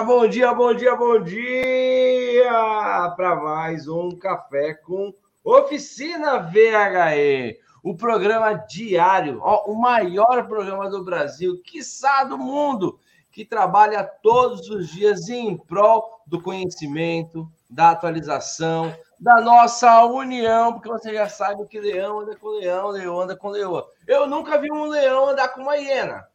Muito bom dia, bom dia, bom dia, para mais um café com Oficina VHE, o programa diário, ó, o maior programa do Brasil, quiçá do mundo, que trabalha todos os dias em prol do conhecimento, da atualização, da nossa união, porque você já sabe que leão anda com leão, leão anda com leão. Eu nunca vi um leão andar com uma hiena,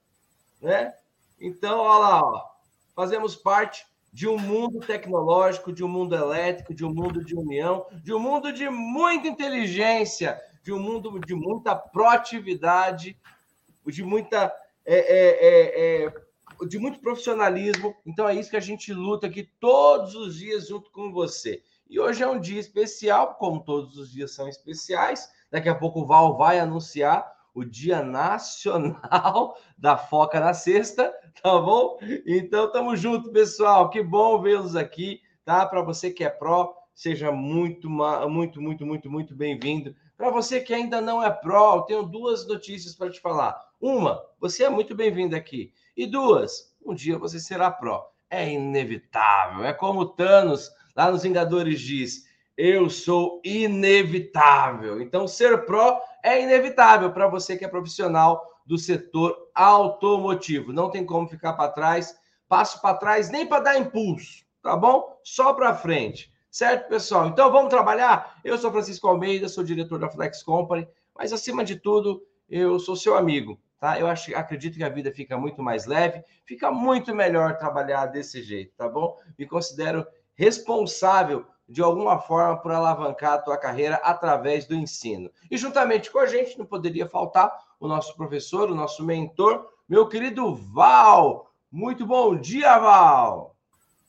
né? Então, olha lá, ó, fazemos parte de um mundo tecnológico, de um mundo elétrico, de um mundo de união, de um mundo de muita inteligência, de um mundo de muita proatividade, de muita é, é, é, é, de muito profissionalismo. Então é isso que a gente luta aqui todos os dias junto com você. E hoje é um dia especial, como todos os dias são especiais. Daqui a pouco o Val vai anunciar o Dia Nacional da Foca na Sexta, tá bom? Então, tamo junto, pessoal. Que bom vê-los aqui, tá? Para você que é pró, seja muito, muito, muito, muito, muito bem-vindo. Para você que ainda não é pró, eu tenho duas notícias para te falar. Uma, você é muito bem-vindo aqui. E duas, um dia você será pró. É inevitável. É como Thanos lá nos Vingadores diz: eu sou inevitável. Então, ser pró é inevitável para você que é profissional do setor automotivo. Não tem como ficar para trás, passo para trás nem para dar impulso, tá bom? Só para frente. Certo, pessoal? Então vamos trabalhar? Eu sou Francisco Almeida, sou diretor da Flex Company, mas acima de tudo, eu sou seu amigo, tá? Eu acho, acredito que a vida fica muito mais leve, fica muito melhor trabalhar desse jeito, tá bom? Me considero responsável de alguma forma por alavancar a tua carreira através do ensino. E juntamente com a gente não poderia faltar o nosso professor, o nosso mentor, meu querido Val. Muito bom dia, Val.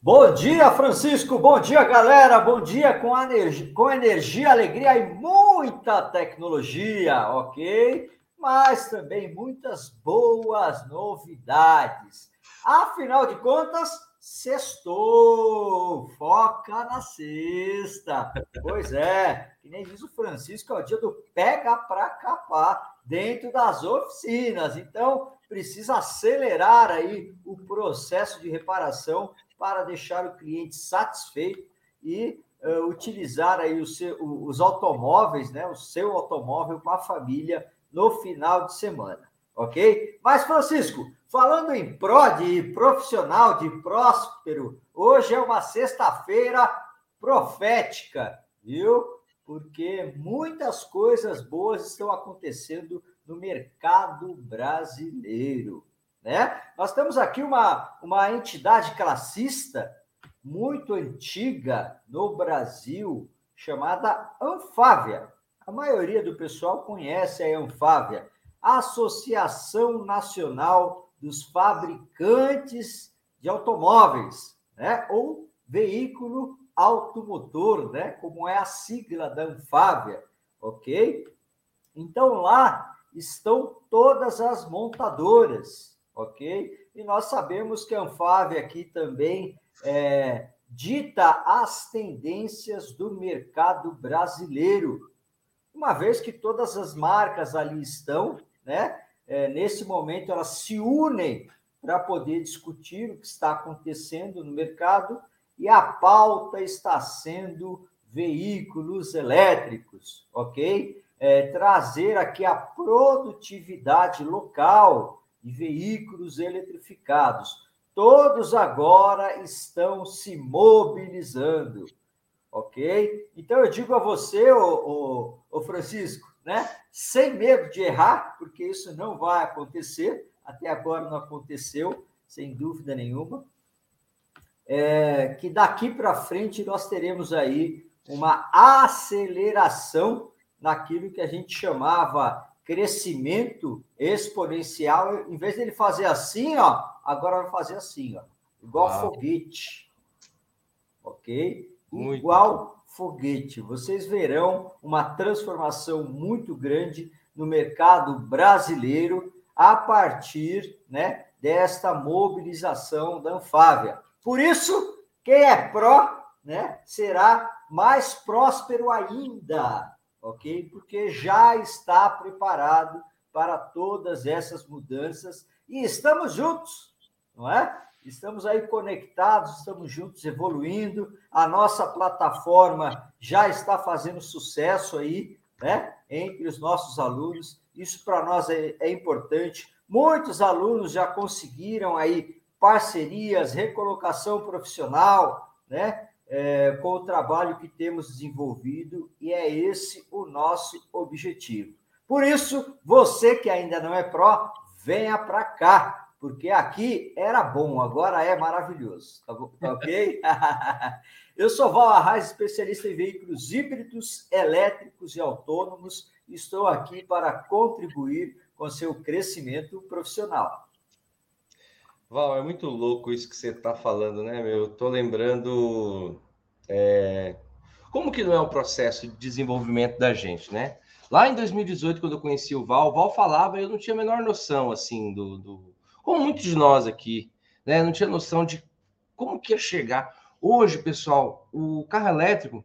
Bom dia, Francisco. Bom dia, galera. Bom dia com energia, com energia, alegria e muita tecnologia, ok? Mas também muitas boas novidades. Afinal de contas, Sextou! Foca na sexta! Pois é, que nem diz o Francisco, é o dia do pega para capar dentro das oficinas. Então, precisa acelerar aí o processo de reparação para deixar o cliente satisfeito e uh, utilizar aí o seu, os automóveis, né, o seu automóvel com a família no final de semana, ok? Mas, Francisco, Falando em pró, de profissional, de próspero, hoje é uma sexta-feira profética, viu? Porque muitas coisas boas estão acontecendo no mercado brasileiro, né? Nós temos aqui uma, uma entidade classista muito antiga no Brasil, chamada Anfávia. A maioria do pessoal conhece a Anfávia, Associação Nacional dos fabricantes de automóveis, né? Ou veículo automotor, né? Como é a sigla da Anfávia, ok? Então lá estão todas as montadoras, ok? E nós sabemos que a Anfávia aqui também é, dita as tendências do mercado brasileiro, uma vez que todas as marcas ali estão, né? É, nesse momento, elas se unem para poder discutir o que está acontecendo no mercado e a pauta está sendo veículos elétricos, ok? É, trazer aqui a produtividade local de veículos eletrificados. Todos agora estão se mobilizando, ok? Então eu digo a você, o Francisco, né? Sem medo de errar, porque isso não vai acontecer, até agora não aconteceu, sem dúvida nenhuma. É, que daqui para frente nós teremos aí uma aceleração naquilo que a gente chamava crescimento exponencial, em vez dele fazer assim, ó, agora vai fazer assim, ó, igual Uau. foguete, ok? Muito igual foguete. Vocês verão uma transformação muito grande no mercado brasileiro a partir né, desta mobilização da Anfávia. Por isso, quem é pró né, será mais próspero ainda, ok? Porque já está preparado para todas essas mudanças e estamos juntos, não é? Estamos aí conectados, estamos juntos evoluindo. A nossa plataforma já está fazendo sucesso aí, né? Entre os nossos alunos. Isso para nós é, é importante. Muitos alunos já conseguiram aí parcerias, recolocação profissional, né? É, com o trabalho que temos desenvolvido, e é esse o nosso objetivo. Por isso, você que ainda não é pró, venha para cá, porque aqui era bom, agora é maravilhoso. Tá, tá ok? Eu sou Val Arraes, especialista em veículos híbridos, elétricos e autônomos. E estou aqui para contribuir com seu crescimento profissional. Val, é muito louco isso que você está falando, né, meu? Estou lembrando é... como que não é o processo de desenvolvimento da gente, né? Lá em 2018, quando eu conheci o Val, o Val falava, eu não tinha a menor noção, assim, do, do... como muitos de nós aqui, né? Não tinha noção de como que ia chegar. Hoje, pessoal, o carro elétrico,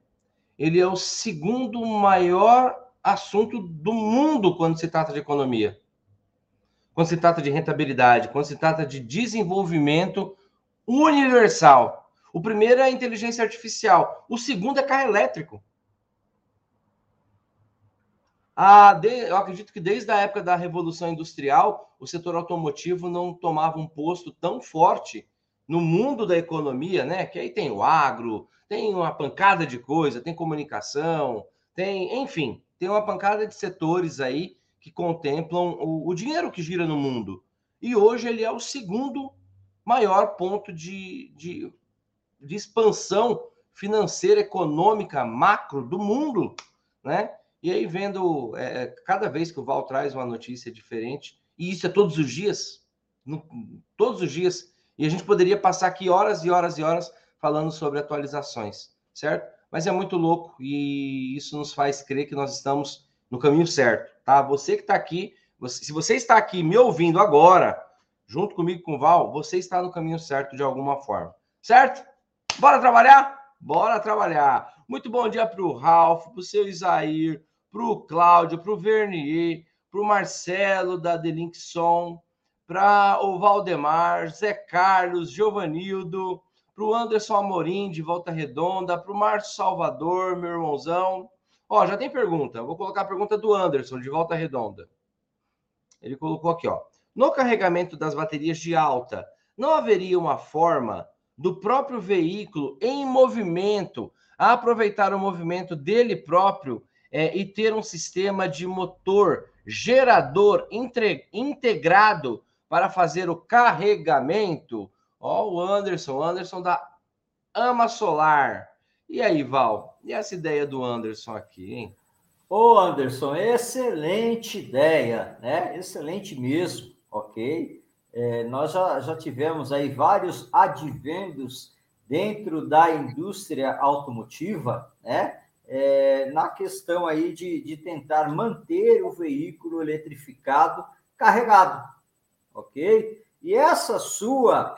ele é o segundo maior assunto do mundo quando se trata de economia quando se trata de rentabilidade, quando se trata de desenvolvimento universal. O primeiro é a inteligência artificial, o segundo é carro elétrico. Ah, de, eu acredito que desde a época da Revolução Industrial, o setor automotivo não tomava um posto tão forte no mundo da economia, né? Que aí tem o agro, tem uma pancada de coisa, tem comunicação, tem, enfim, tem uma pancada de setores aí que contemplam o, o dinheiro que gira no mundo. E hoje ele é o segundo maior ponto de, de, de expansão financeira, econômica, macro do mundo, né? E aí, vendo, é, cada vez que o Val traz uma notícia diferente, e isso é todos os dias, no, todos os dias, e a gente poderia passar aqui horas e horas e horas falando sobre atualizações, certo? Mas é muito louco e isso nos faz crer que nós estamos no caminho certo, tá? Você que está aqui, você, se você está aqui me ouvindo agora, junto comigo com o Val, você está no caminho certo de alguma forma, certo? Bora trabalhar? Bora trabalhar. Muito bom dia para o Ralf, para o seu Isair, para o Cláudio, para o Vernier, para o Marcelo da Delinkson, para o Valdemar, Zé Carlos, Giovanildo, para o Anderson Amorim de Volta Redonda, para o Márcio Salvador, meu irmãozão, Ó, já tem pergunta. Vou colocar a pergunta do Anderson, de volta redonda. Ele colocou aqui, ó. No carregamento das baterias de alta, não haveria uma forma do próprio veículo em movimento aproveitar o movimento dele próprio é, e ter um sistema de motor gerador entre, integrado para fazer o carregamento? Ó, o Anderson, Anderson da Ama Solar. E aí, Val? E essa ideia do Anderson aqui, hein? Ô, Anderson, excelente ideia, né? Excelente mesmo, ok? É, nós já, já tivemos aí vários advendos dentro da indústria automotiva, né? É, na questão aí de, de tentar manter o veículo eletrificado carregado, ok? E essa sua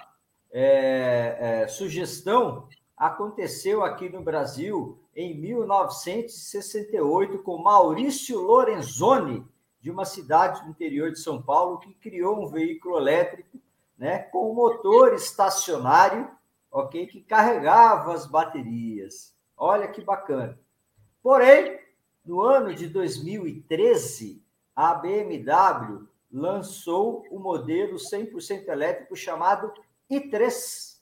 é, é, sugestão aconteceu aqui no Brasil em 1968 com Maurício Lorenzoni, de uma cidade do interior de São Paulo, que criou um veículo elétrico né, com motor estacionário, ok, que carregava as baterias. Olha que bacana. Porém, no ano de 2013, a BMW lançou o modelo 100% elétrico chamado i3,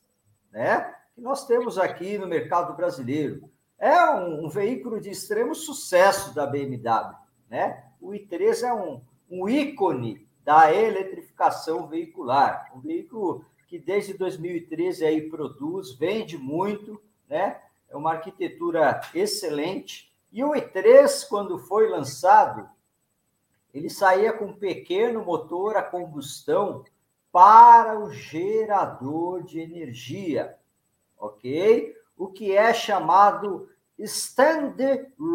né? que nós temos aqui no mercado brasileiro. É um, um veículo de extremo sucesso da BMW, né? O i3 é um, um ícone da eletrificação veicular, um veículo que desde 2013 aí produz, vende muito, né? É uma arquitetura excelente. E o i3, quando foi lançado, ele saía com um pequeno motor a combustão para o gerador de energia ok? O que é chamado Stand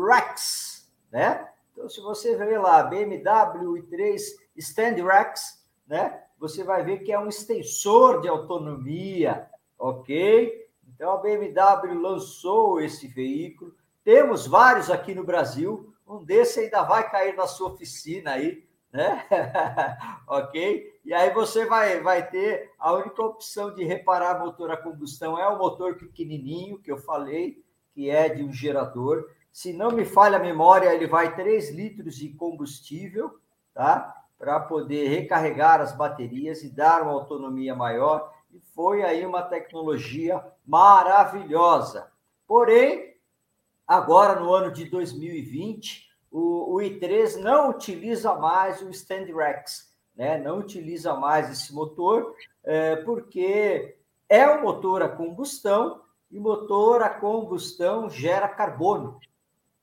Rex, né? Então, se você ver lá BMW i3 Stand Rex, né? Você vai ver que é um extensor de autonomia, ok? Então, a BMW lançou esse veículo. Temos vários aqui no Brasil. Um desse ainda vai cair na sua oficina aí, né? ok? E aí você vai, vai ter a única opção de reparar motor a combustão é o motor pequenininho que eu falei, que é de um gerador. Se não me falha a memória, ele vai 3 litros de combustível, tá? Para poder recarregar as baterias e dar uma autonomia maior. E foi aí uma tecnologia maravilhosa. Porém, agora no ano de 2020, o, o i3 não utiliza mais o Stand né? não utiliza mais esse motor, é, porque é um motor a combustão e motor a combustão gera carbono.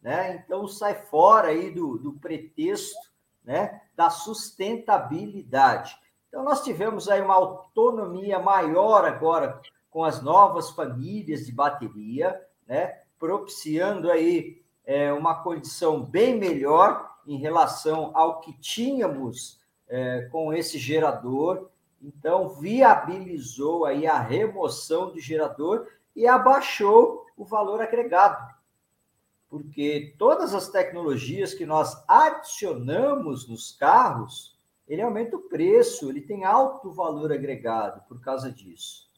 Né? Então sai fora aí do, do pretexto né? da sustentabilidade. Então nós tivemos aí uma autonomia maior agora com as novas famílias de bateria, né? Propiciando aí é, uma condição bem melhor em relação ao que tínhamos é, com esse gerador. Então, viabilizou aí a remoção do gerador e abaixou o valor agregado. Porque todas as tecnologias que nós adicionamos nos carros, ele aumenta o preço, ele tem alto valor agregado por causa disso.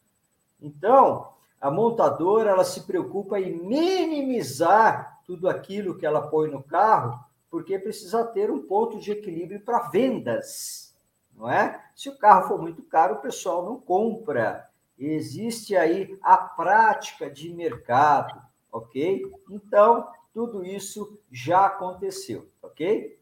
Então, a montadora ela se preocupa em minimizar tudo aquilo que ela põe no carro, porque precisa ter um ponto de equilíbrio para vendas, não é? Se o carro for muito caro, o pessoal não compra. Existe aí a prática de mercado, ok? Então, tudo isso já aconteceu, ok?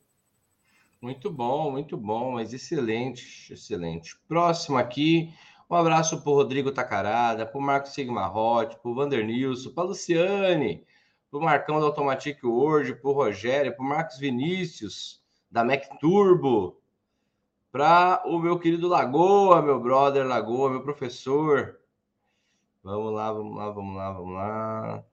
Muito bom, muito bom, mas excelente, excelente. Próximo aqui, um abraço para o Rodrigo Tacarada, para o Marcos Sigma Hot, para o Vander Nilson, para Luciane, para o Marcão da Automatic Word, para o Rogério, para o Marcos Vinícius, da Mac Turbo, para o meu querido Lagoa, meu brother Lagoa, meu professor. Vamos lá, vamos lá, vamos lá, vamos lá.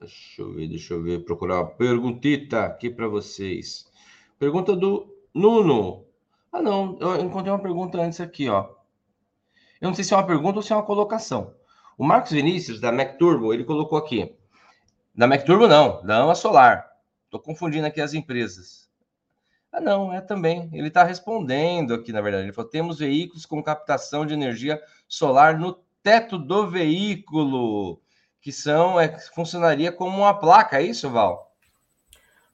Deixa eu ver, deixa eu ver, procurar uma perguntita aqui para vocês. Pergunta do Nuno. Ah, não, eu encontrei uma pergunta antes aqui, ó. Eu não sei se é uma pergunta ou se é uma colocação. O Marcos Vinícius, da Mac Turbo, ele colocou aqui. Da Mac Turbo, não, da Ama Solar. Estou confundindo aqui as empresas. Ah, não, é também. Ele está respondendo aqui, na verdade. Ele falou: temos veículos com captação de energia solar no teto do veículo, que são, é, funcionaria como uma placa, é isso, Val?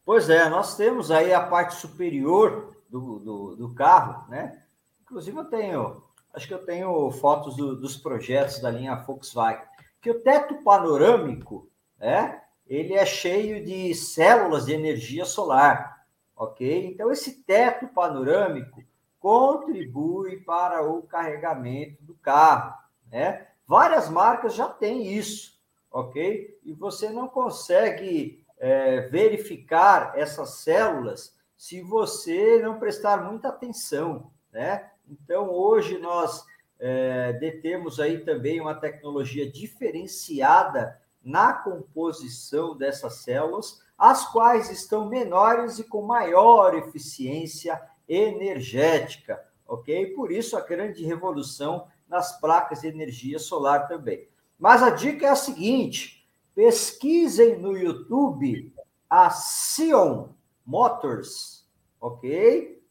Pois é, nós temos aí a parte superior do, do, do carro, né? Inclusive, eu tenho acho que eu tenho fotos do, dos projetos da linha Volkswagen, que o teto panorâmico, né, ele é cheio de células de energia solar, ok? Então, esse teto panorâmico contribui para o carregamento do carro, né? Várias marcas já têm isso, ok? E você não consegue é, verificar essas células se você não prestar muita atenção, né? Então, hoje nós é, detemos aí também uma tecnologia diferenciada na composição dessas células, as quais estão menores e com maior eficiência energética, ok? Por isso a grande revolução nas placas de energia solar também. Mas a dica é a seguinte: pesquisem no YouTube a Sion Motors, ok?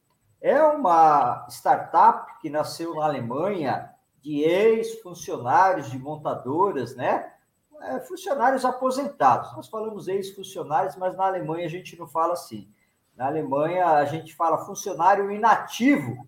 É uma startup que nasceu na Alemanha de ex-funcionários de montadoras, né? É, funcionários aposentados. Nós falamos ex-funcionários, mas na Alemanha a gente não fala assim. Na Alemanha a gente fala funcionário inativo,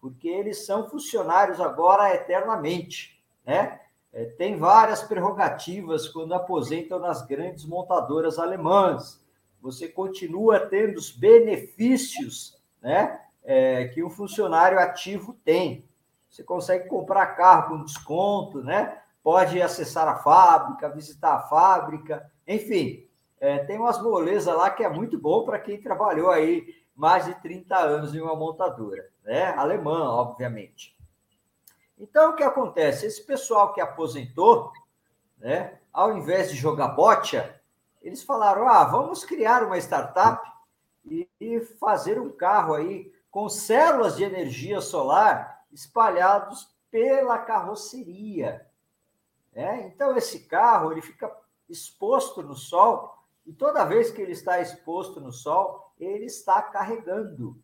porque eles são funcionários agora eternamente, né? É, tem várias prerrogativas quando aposentam nas grandes montadoras alemãs. Você continua tendo os benefícios, né? é, que um funcionário ativo tem. Você consegue comprar carro com desconto, né? Pode acessar a fábrica, visitar a fábrica, enfim, é, tem umas molezas lá que é muito bom para quem trabalhou aí mais de 30 anos em uma montadora, né? Alemã, obviamente. Então, o que acontece? Esse pessoal que aposentou, né? Ao invés de jogar bocha, eles falaram: ah, vamos criar uma startup e, fazer um carro aí com células de energia solar espalhados pela carroceria. É? Então, esse carro ele fica exposto no sol, e toda vez que ele está exposto no sol, ele está carregando.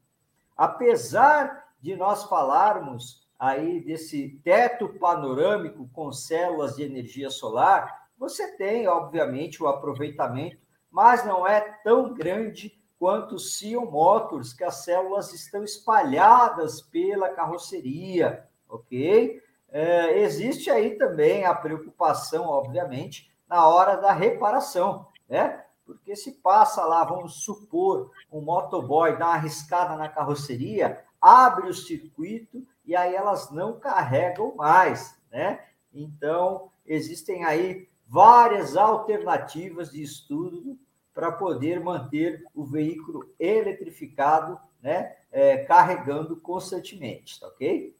Apesar de nós falarmos aí desse teto panorâmico com células de energia solar, você tem, obviamente, o aproveitamento, mas não é tão grande quanto o Sion Motors, que as células estão espalhadas pela carroceria, ok? É, existe aí também a preocupação, obviamente, na hora da reparação, né? Porque se passa lá, vamos supor, um motoboy dá uma arriscada na carroceria, abre o circuito e aí elas não carregam mais, né? Então, existem aí várias alternativas de estudo para poder manter o veículo eletrificado, né? É, carregando constantemente, tá ok?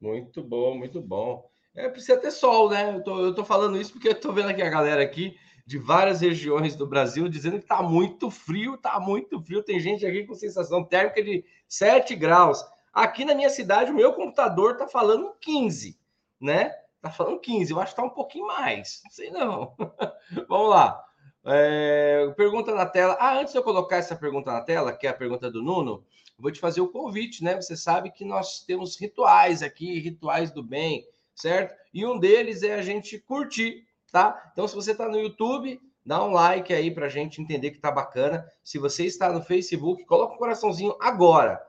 Muito bom, muito bom. É, precisa ter sol, né? Eu tô, eu tô falando isso porque eu tô vendo aqui a galera aqui de várias regiões do Brasil dizendo que tá muito frio, tá muito frio. Tem gente aqui com sensação térmica de 7 graus. Aqui na minha cidade, o meu computador tá falando 15, né? Tá falando 15, eu acho que tá um pouquinho mais. Não sei não. Vamos lá. É, pergunta na tela. Ah, antes de eu colocar essa pergunta na tela, que é a pergunta do Nuno, vou te fazer o convite, né? Você sabe que nós temos rituais aqui, rituais do bem, certo? E um deles é a gente curtir, tá? Então, se você está no YouTube, dá um like aí para a gente entender que tá bacana. Se você está no Facebook, coloca um coraçãozinho agora.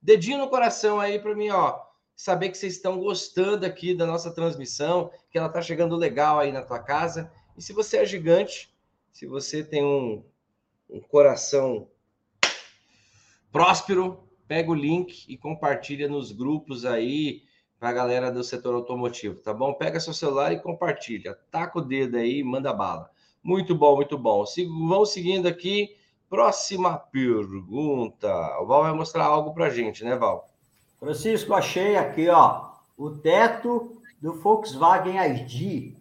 Dedinho no coração aí para mim, ó. Saber que vocês estão gostando aqui da nossa transmissão, que ela tá chegando legal aí na tua casa. E se você é gigante, se você tem um, um coração próspero, pega o link e compartilha nos grupos aí para a galera do setor automotivo, tá bom? Pega seu celular e compartilha. Taca o dedo aí, manda bala. Muito bom, muito bom. Sigo, vamos seguindo aqui. Próxima pergunta. O Val vai mostrar algo para gente, né, Val? Francisco, achei aqui, ó, o teto do Volkswagen ID.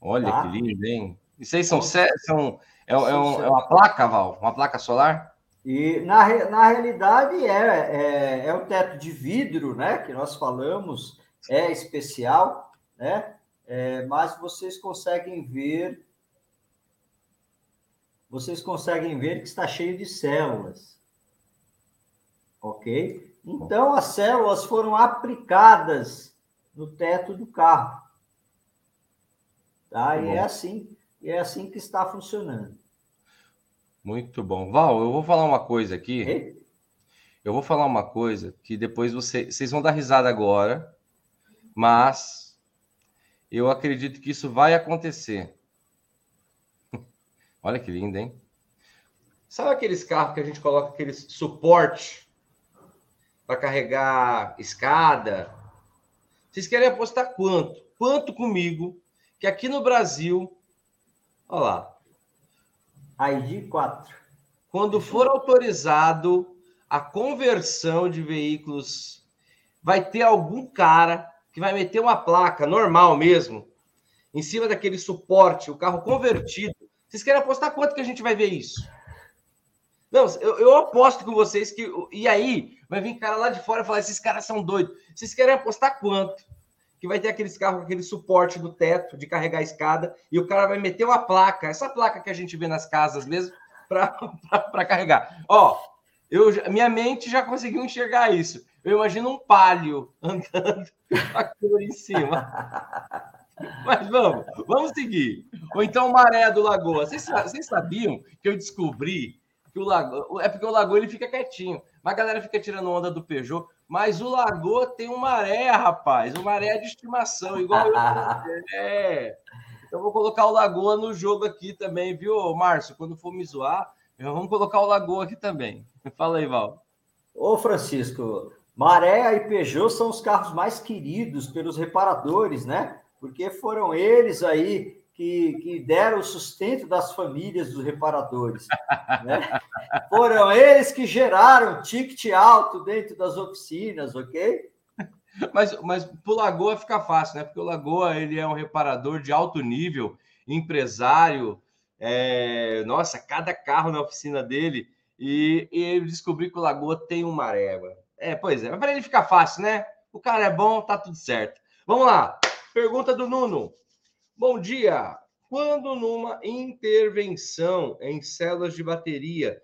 Olha tá? que lindo, hein? Isso aí são, são, é, é, um, é uma placa, Val? Uma placa solar? E na, na realidade é, é, é o teto de vidro, né? Que nós falamos, é especial, né? É, mas vocês conseguem ver, vocês conseguem ver que está cheio de células, ok? Então as células foram aplicadas no teto do carro, tá? E é assim, e é assim que está funcionando. Muito bom. Val, eu vou falar uma coisa aqui. Eu vou falar uma coisa que depois você, vocês vão dar risada agora, mas eu acredito que isso vai acontecer. Olha que lindo, hein? Sabe aqueles carros que a gente coloca aquele suporte para carregar escada? Vocês querem apostar quanto? Quanto comigo que aqui no Brasil Olha lá. ID 4. Quando for autorizado a conversão de veículos, vai ter algum cara que vai meter uma placa normal mesmo, em cima daquele suporte, o carro convertido. Vocês querem apostar quanto que a gente vai ver isso? Não, eu, eu aposto com vocês que. E aí, vai vir cara lá de fora e falar: esses caras são doidos. Vocês querem apostar quanto? que vai ter aqueles carros com aquele suporte do teto de carregar a escada e o cara vai meter uma placa, essa placa que a gente vê nas casas mesmo, para carregar. Ó, eu, minha mente já conseguiu enxergar isso. Eu imagino um palio andando com aquilo em cima. Mas vamos, vamos seguir. Ou então maré do Lagoa. Vocês sabiam que eu descobri que o Lagoa. É porque o Lagoa ele fica quietinho. Mas a galera fica tirando onda do Peugeot. Mas o Lagoa tem um maré, rapaz. O maré de estimação, igual eu. É. Então vou colocar o Lagoa no jogo aqui também, viu, Márcio? Quando for me zoar, vamos colocar o Lagoa aqui também. Fala aí, Val. Ô, Francisco, Maré e Peugeot são os carros mais queridos pelos reparadores, né? Porque foram eles aí que, que deram o sustento das famílias dos reparadores. Né? Foram eles que geraram ticket alto dentro das oficinas, ok? Mas, mas para o Lagoa fica fácil, né? Porque o Lagoa ele é um reparador de alto nível, empresário. É... Nossa, cada carro na oficina dele. E, e eu descobri que o Lagoa tem uma régua. É, pois é. Mas para ele ficar fácil, né? O cara é bom, tá tudo certo. Vamos lá. Pergunta do Nuno. Bom dia. Quando numa intervenção em células de bateria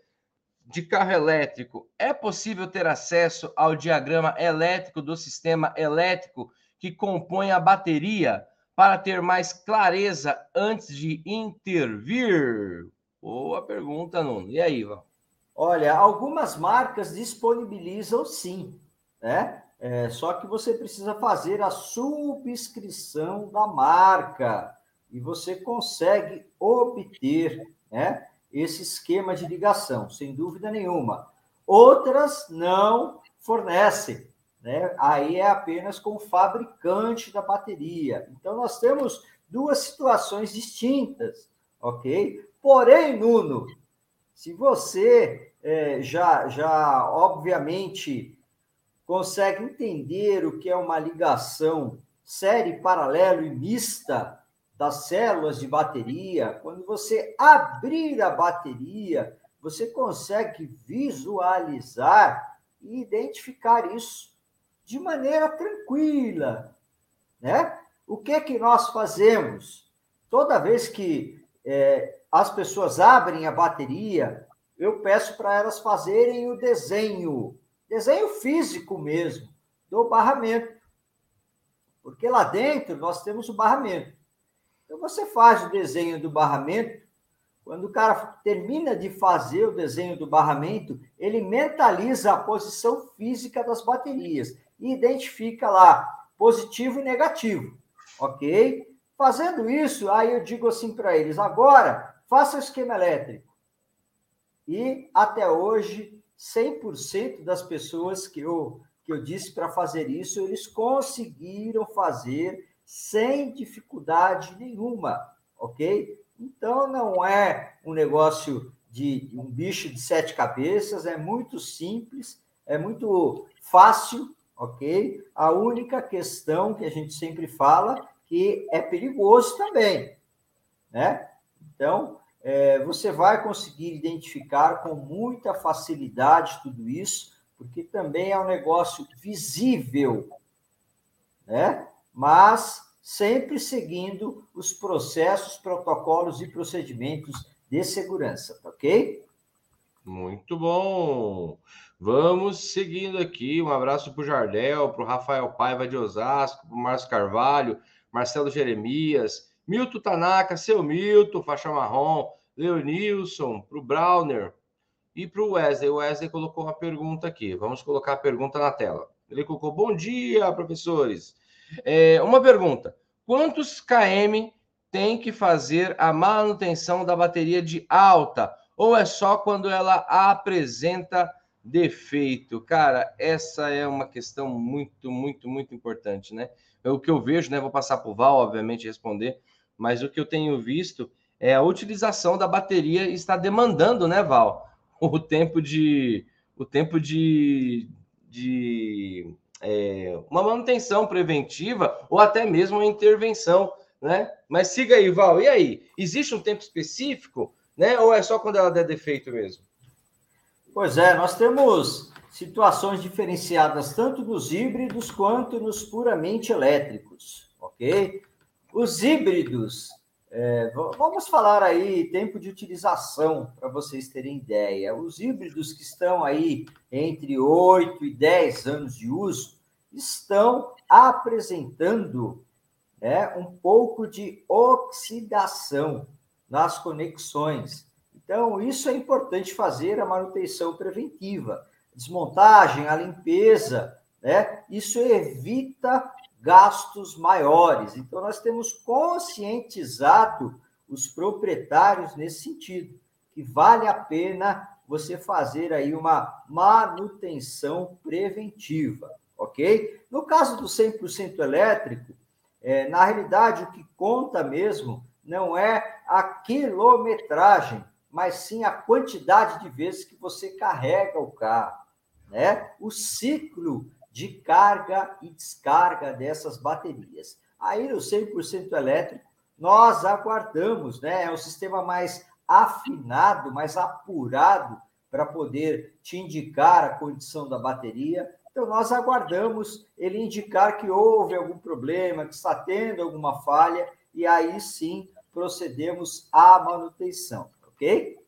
de carro elétrico, é possível ter acesso ao diagrama elétrico do sistema elétrico que compõe a bateria para ter mais clareza antes de intervir? Boa pergunta, Nuno. E aí, Val? Olha, algumas marcas disponibilizam sim, né? É, só que você precisa fazer a subscrição da marca e você consegue obter, né? esse esquema de ligação, sem dúvida nenhuma. Outras não fornecem, né? Aí é apenas com o fabricante da bateria. Então nós temos duas situações distintas, ok? Porém, Nuno, se você é, já, já obviamente consegue entender o que é uma ligação série paralelo e mista, das células de bateria, quando você abrir a bateria, você consegue visualizar e identificar isso de maneira tranquila, né? O que que nós fazemos? Toda vez que é, as pessoas abrem a bateria, eu peço para elas fazerem o desenho, desenho físico mesmo, do barramento. Porque lá dentro nós temos o barramento. Então você faz o desenho do barramento. Quando o cara termina de fazer o desenho do barramento, ele mentaliza a posição física das baterias e identifica lá positivo e negativo, ok? Fazendo isso, aí eu digo assim para eles: agora faça o esquema elétrico. E até hoje, 100% das pessoas que eu, que eu disse para fazer isso, eles conseguiram fazer sem dificuldade nenhuma, ok? Então não é um negócio de um bicho de sete cabeças, é muito simples, é muito fácil, ok? A única questão que a gente sempre fala que é perigoso também, né? Então é, você vai conseguir identificar com muita facilidade tudo isso, porque também é um negócio visível, né? mas sempre seguindo os processos, protocolos e procedimentos de segurança, tá ok? Muito bom. Vamos seguindo aqui. Um abraço para o Jardel, para o Rafael Paiva de Osasco, para o Márcio Carvalho, Marcelo Jeremias, Milton Tanaka, seu Milton, faixa marrom, Leonilson, para o Browner e para o Wesley. O Wesley colocou uma pergunta aqui. Vamos colocar a pergunta na tela. Ele colocou: Bom dia, professores. É, uma pergunta: quantos km tem que fazer a manutenção da bateria de alta? Ou é só quando ela apresenta defeito? Cara, essa é uma questão muito, muito, muito importante, né? O que eu vejo, né? Vou passar para o Val, obviamente, responder, mas o que eu tenho visto é a utilização da bateria está demandando, né, Val? O tempo de. O tempo de, de é, uma manutenção preventiva ou até mesmo uma intervenção, né? Mas siga aí, Val. E aí? Existe um tempo específico, né? Ou é só quando ela der defeito mesmo? Pois é, nós temos situações diferenciadas tanto nos híbridos quanto nos puramente elétricos, ok? Os híbridos, é, vamos falar aí tempo de utilização para vocês terem ideia. Os híbridos que estão aí entre 8 e 10 anos de uso estão apresentando né, um pouco de oxidação nas conexões. Então, isso é importante fazer a manutenção preventiva. Desmontagem, a limpeza, né? Isso evita gastos maiores. Então, nós temos conscientizado os proprietários nesse sentido, que vale a pena você fazer aí uma manutenção preventiva, ok? No caso do 100% elétrico, é, na realidade, o que conta mesmo não é a quilometragem, mas sim a quantidade de vezes que você carrega o carro, né? O ciclo de carga e descarga dessas baterias. Aí no 100% elétrico, nós aguardamos, né? É um sistema mais afinado, mais apurado para poder te indicar a condição da bateria. Então, nós aguardamos ele indicar que houve algum problema, que está tendo alguma falha, e aí sim procedemos à manutenção, ok?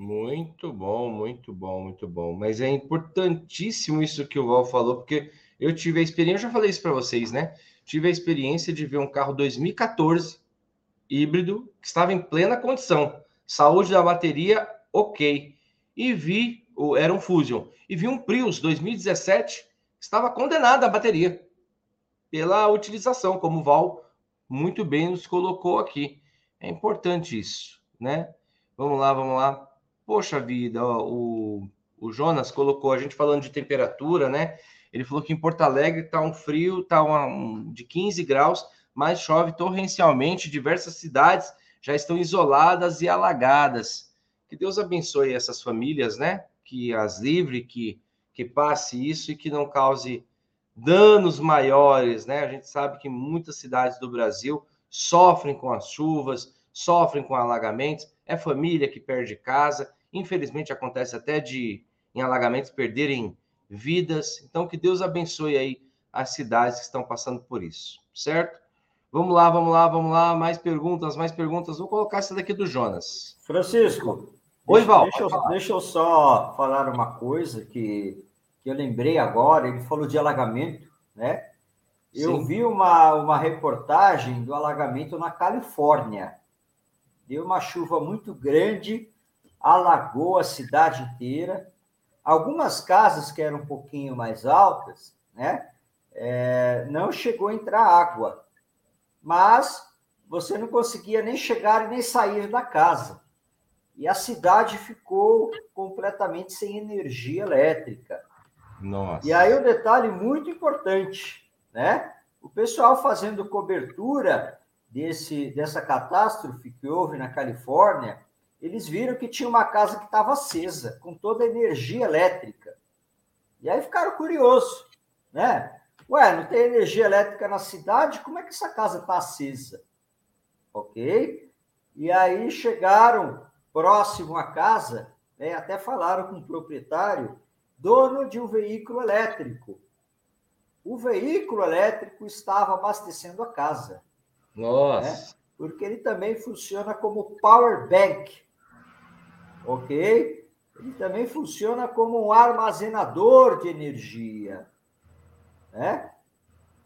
Muito bom, muito bom, muito bom. Mas é importantíssimo isso que o Val falou, porque eu tive a experiência, eu já falei isso para vocês, né? Tive a experiência de ver um carro 2014 híbrido que estava em plena condição, saúde da bateria ok, e vi, era um Fusion, e vi um Prius 2017 estava condenada a bateria pela utilização, como o Val muito bem nos colocou aqui. É importante isso, né? Vamos lá, vamos lá. Poxa vida, ó, o, o Jonas colocou a gente falando de temperatura, né? Ele falou que em Porto Alegre está um frio, está um, de 15 graus, mas chove torrencialmente. Diversas cidades já estão isoladas e alagadas. Que Deus abençoe essas famílias, né? Que as livre, que, que passe isso e que não cause danos maiores, né? A gente sabe que muitas cidades do Brasil sofrem com as chuvas, sofrem com alagamentos. É família que perde casa. Infelizmente acontece até de em alagamentos perderem vidas. Então, que Deus abençoe aí as cidades que estão passando por isso, certo? Vamos lá, vamos lá, vamos lá. Mais perguntas, mais perguntas. Vou colocar essa daqui do Jonas. Francisco. Oi, Val. Deixa, eu, deixa eu só falar uma coisa que, que eu lembrei agora. Ele falou de alagamento, né? Eu Sim. vi uma, uma reportagem do alagamento na Califórnia. Deu uma chuva muito grande, alagou a cidade inteira. Algumas casas que eram um pouquinho mais altas, né? É, não chegou a entrar água, mas você não conseguia nem chegar e nem sair da casa. E a cidade ficou completamente sem energia elétrica. Nossa. E aí o um detalhe muito importante, né? O pessoal fazendo cobertura desse, dessa catástrofe que houve na Califórnia, eles viram que tinha uma casa que estava acesa, com toda a energia elétrica. E aí ficaram curiosos, né? Ué, não tem energia elétrica na cidade? Como é que essa casa está acesa? Ok? E aí chegaram próximo à casa, né, até falaram com o proprietário, dono de um veículo elétrico. O veículo elétrico estava abastecendo a casa. Nossa! Né? Porque ele também funciona como power bank ok? Ele também funciona como um armazenador de energia, né?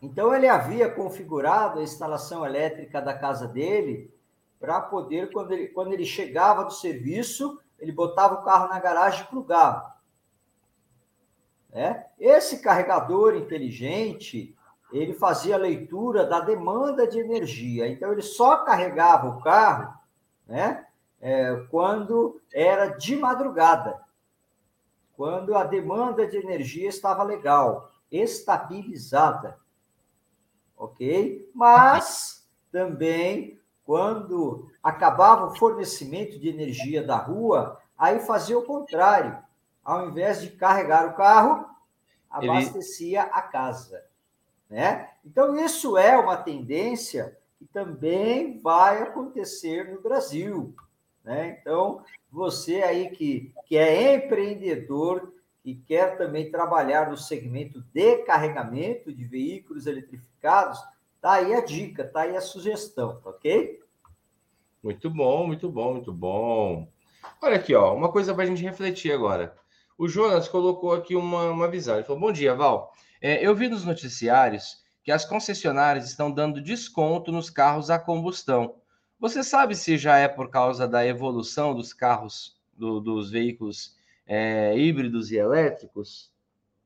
Então ele havia configurado a instalação elétrica da casa dele para poder, quando ele, quando ele chegava do serviço, ele botava o carro na garagem e plugava. Né? Esse carregador inteligente, ele fazia leitura da demanda de energia. Então ele só carregava o carro, né? É, quando era de madrugada, quando a demanda de energia estava legal, estabilizada, ok? Mas também quando acabava o fornecimento de energia da rua, aí fazia o contrário. Ao invés de carregar o carro, abastecia Ele... a casa. Né? Então, isso é uma tendência que também vai acontecer no Brasil. Né? Então, você aí que, que é empreendedor e quer também trabalhar no segmento de carregamento de veículos eletrificados, tá aí a dica, tá aí a sugestão, tá ok? Muito bom, muito bom, muito bom. Olha aqui, ó, uma coisa para a gente refletir agora. O Jonas colocou aqui uma, uma visão. Ele falou: Bom dia, Val. É, eu vi nos noticiários que as concessionárias estão dando desconto nos carros a combustão. Você sabe se já é por causa da evolução dos carros, do, dos veículos é, híbridos e elétricos?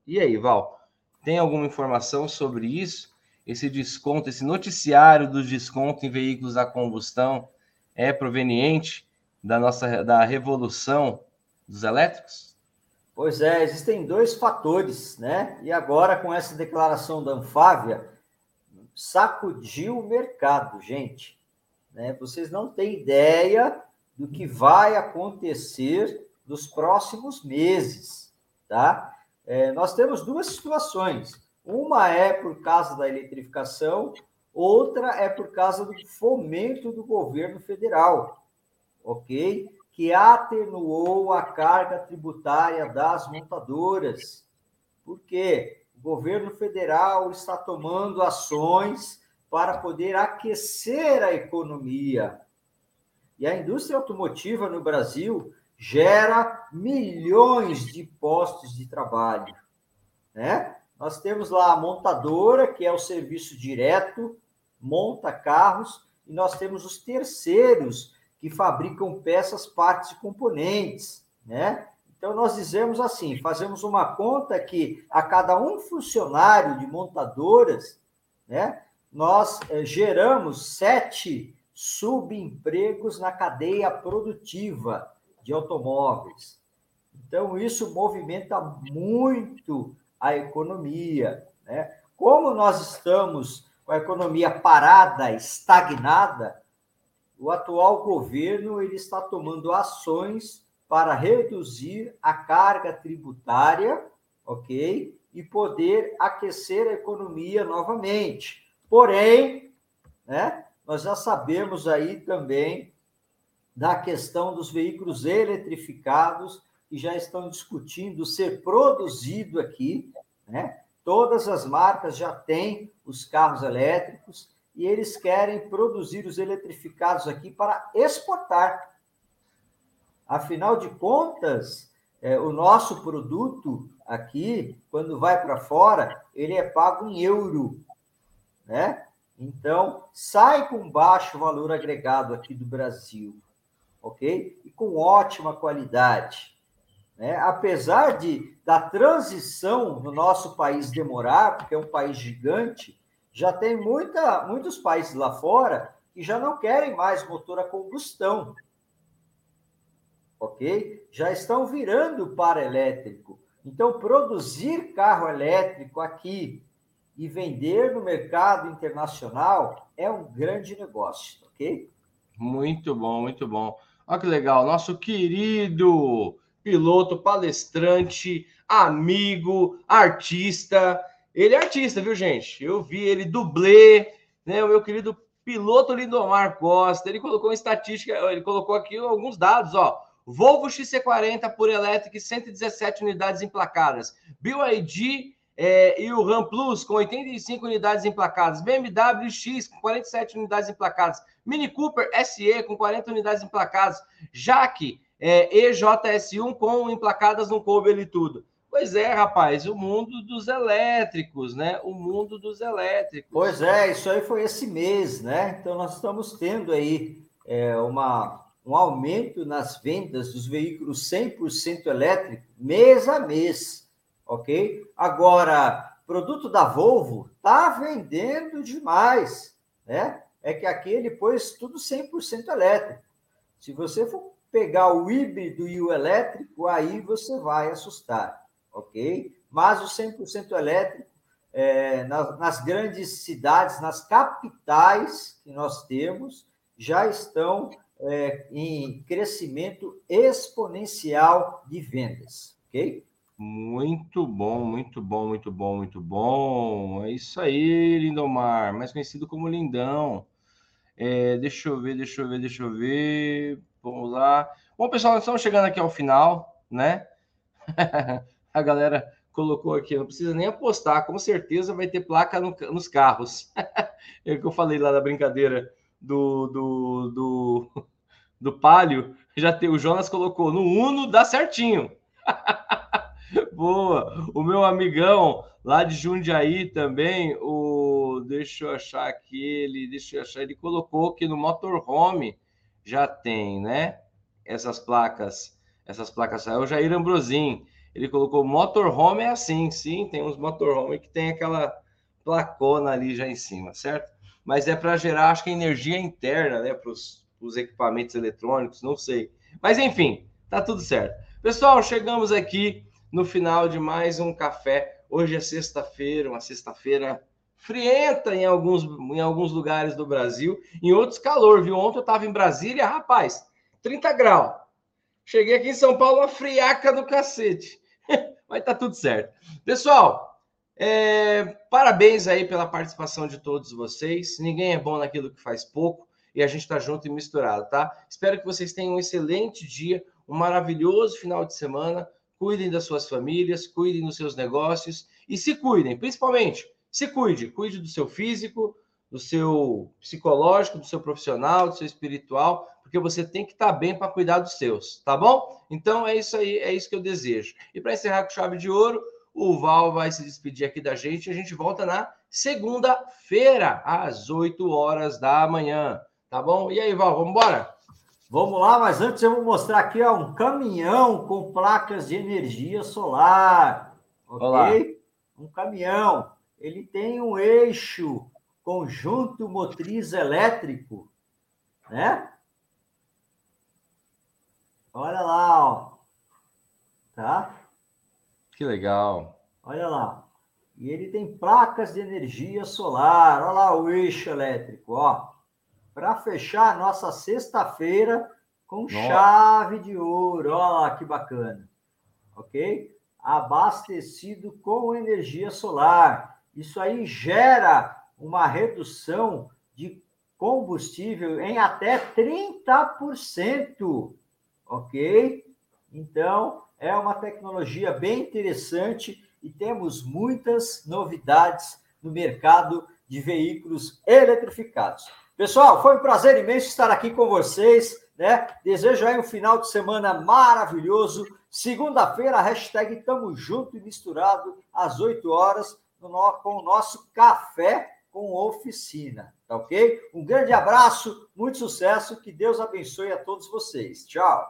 E aí, Val, tem alguma informação sobre isso? Esse desconto, esse noticiário do desconto em veículos a combustão é proveniente da nossa da revolução dos elétricos? Pois é, existem dois fatores, né? E agora com essa declaração da Anfávia, sacudiu o mercado, gente. Né? Vocês não têm ideia do que vai acontecer nos próximos meses, tá? É, nós temos duas situações. Uma é por causa da eletrificação, outra é por causa do fomento do governo federal, ok? Que atenuou a carga tributária das montadoras. Por quê? O governo federal está tomando ações para poder aquecer a economia. E a indústria automotiva no Brasil gera milhões de postos de trabalho, né? Nós temos lá a montadora, que é o serviço direto, monta carros, e nós temos os terceiros, que fabricam peças, partes e componentes, né? Então, nós dizemos assim: fazemos uma conta que a cada um funcionário de montadoras, né, nós eh, geramos sete subempregos na cadeia produtiva de automóveis. Então, isso movimenta muito a economia. Né? Como nós estamos com a economia parada, estagnada, o atual governo ele está tomando ações para reduzir a carga tributária, ok? E poder aquecer a economia novamente. Porém, né, nós já sabemos aí também da questão dos veículos eletrificados, que já estão discutindo ser produzido aqui, né? Todas as marcas já têm os carros elétricos e eles querem produzir os eletrificados aqui para exportar. Afinal de contas, é, o nosso produto aqui, quando vai para fora, ele é pago em euro, né? Então, sai com baixo valor agregado aqui do Brasil, ok? E com ótima qualidade. Né? Apesar de da transição no nosso país demorar, porque é um país gigante, já tem muita, muitos países lá fora que já não querem mais motor a combustão ok? Já estão virando para elétrico. Então, produzir carro elétrico aqui e vender no mercado internacional é um grande negócio, ok? Muito bom, muito bom. Olha que legal, nosso querido piloto, palestrante, amigo, artista. Ele é artista, viu, gente? Eu vi ele dublê, né? O meu querido piloto Lindomar Costa. Ele colocou estatística, ele colocou aqui alguns dados, ó. Volvo XC40 por elétrica 117 unidades emplacadas. BYD é, e o Ram Plus com 85 unidades emplacadas. BMW X com 47 unidades emplacadas. Mini Cooper SE com 40 unidades emplacadas. Jaque é, EJS1 com emplacadas no coube ali tudo. Pois é, rapaz, o mundo dos elétricos, né? O mundo dos elétricos. Pois é, isso aí foi esse mês, né? Então nós estamos tendo aí é, uma um aumento nas vendas dos veículos 100% elétricos mês a mês, ok? Agora, produto da Volvo está vendendo demais, né? É que aqui ele pôs tudo 100% elétrico. Se você for pegar o híbrido e o elétrico, aí você vai assustar, ok? Mas o 100% elétrico, é, nas, nas grandes cidades, nas capitais que nós temos, já estão é, em crescimento exponencial de vendas, ok? Muito bom, muito bom, muito bom, muito bom. É isso aí, Lindomar, mais conhecido como Lindão. É, deixa eu ver, deixa eu ver, deixa eu ver. Vamos lá. Bom, pessoal, nós estamos chegando aqui ao final, né? A galera colocou aqui, não precisa nem apostar, com certeza vai ter placa no, nos carros. é o que eu falei lá da brincadeira do, do, do, do Palio, já tem, o Jonas colocou no Uno, dá certinho. Boa. O meu amigão lá de Jundiaí também, o deixa eu achar aqui, ele, deixa eu achar, ele colocou que no motorhome já tem, né? Essas placas, essas placas, é o Jair Ambrosim. Ele colocou motorhome é assim, sim, tem uns motorhome que tem aquela placona ali já em cima, certo? mas é para gerar, acho que energia interna, né, para os equipamentos eletrônicos, não sei. Mas enfim, tá tudo certo. Pessoal, chegamos aqui no final de mais um café. Hoje é sexta-feira, uma sexta-feira frienta em alguns, em alguns lugares do Brasil, em outros calor, viu? Ontem eu estava em Brasília, rapaz, 30 graus. Cheguei aqui em São Paulo, uma friaca do cacete. Mas tá tudo certo. Pessoal, é, parabéns aí pela participação de todos vocês. Ninguém é bom naquilo que faz pouco e a gente está junto e misturado, tá? Espero que vocês tenham um excelente dia, um maravilhoso final de semana. Cuidem das suas famílias, cuidem dos seus negócios e se cuidem, principalmente se cuide, cuide do seu físico, do seu psicológico, do seu profissional, do seu espiritual, porque você tem que estar bem para cuidar dos seus, tá bom? Então é isso aí, é isso que eu desejo. E para encerrar com chave de ouro, o Val vai se despedir aqui da gente e a gente volta na segunda-feira, às 8 horas da manhã, tá bom? E aí, Val, vamos embora? Vamos lá, mas antes eu vou mostrar aqui ó, um caminhão com placas de energia solar, ok? Olá. Um caminhão, ele tem um eixo conjunto motriz elétrico, né? Olha lá, ó. Tá? Que legal. Olha lá. E ele tem placas de energia solar. Olha lá o eixo elétrico, ó. Para fechar a nossa sexta-feira com Nossa. chave de ouro. Olha que bacana. Ok? Abastecido com energia solar. Isso aí gera uma redução de combustível em até 30%, ok? Então, é uma tecnologia bem interessante e temos muitas novidades no mercado de veículos eletrificados. Pessoal, foi um prazer imenso estar aqui com vocês, né? Desejo aí um final de semana maravilhoso. Segunda-feira, hashtag Tamo Junto e Misturado, às 8 horas, com o nosso café com oficina, tá ok? Um grande abraço, muito sucesso, que Deus abençoe a todos vocês. Tchau.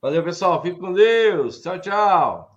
Valeu, pessoal. Fique com Deus. Tchau, tchau.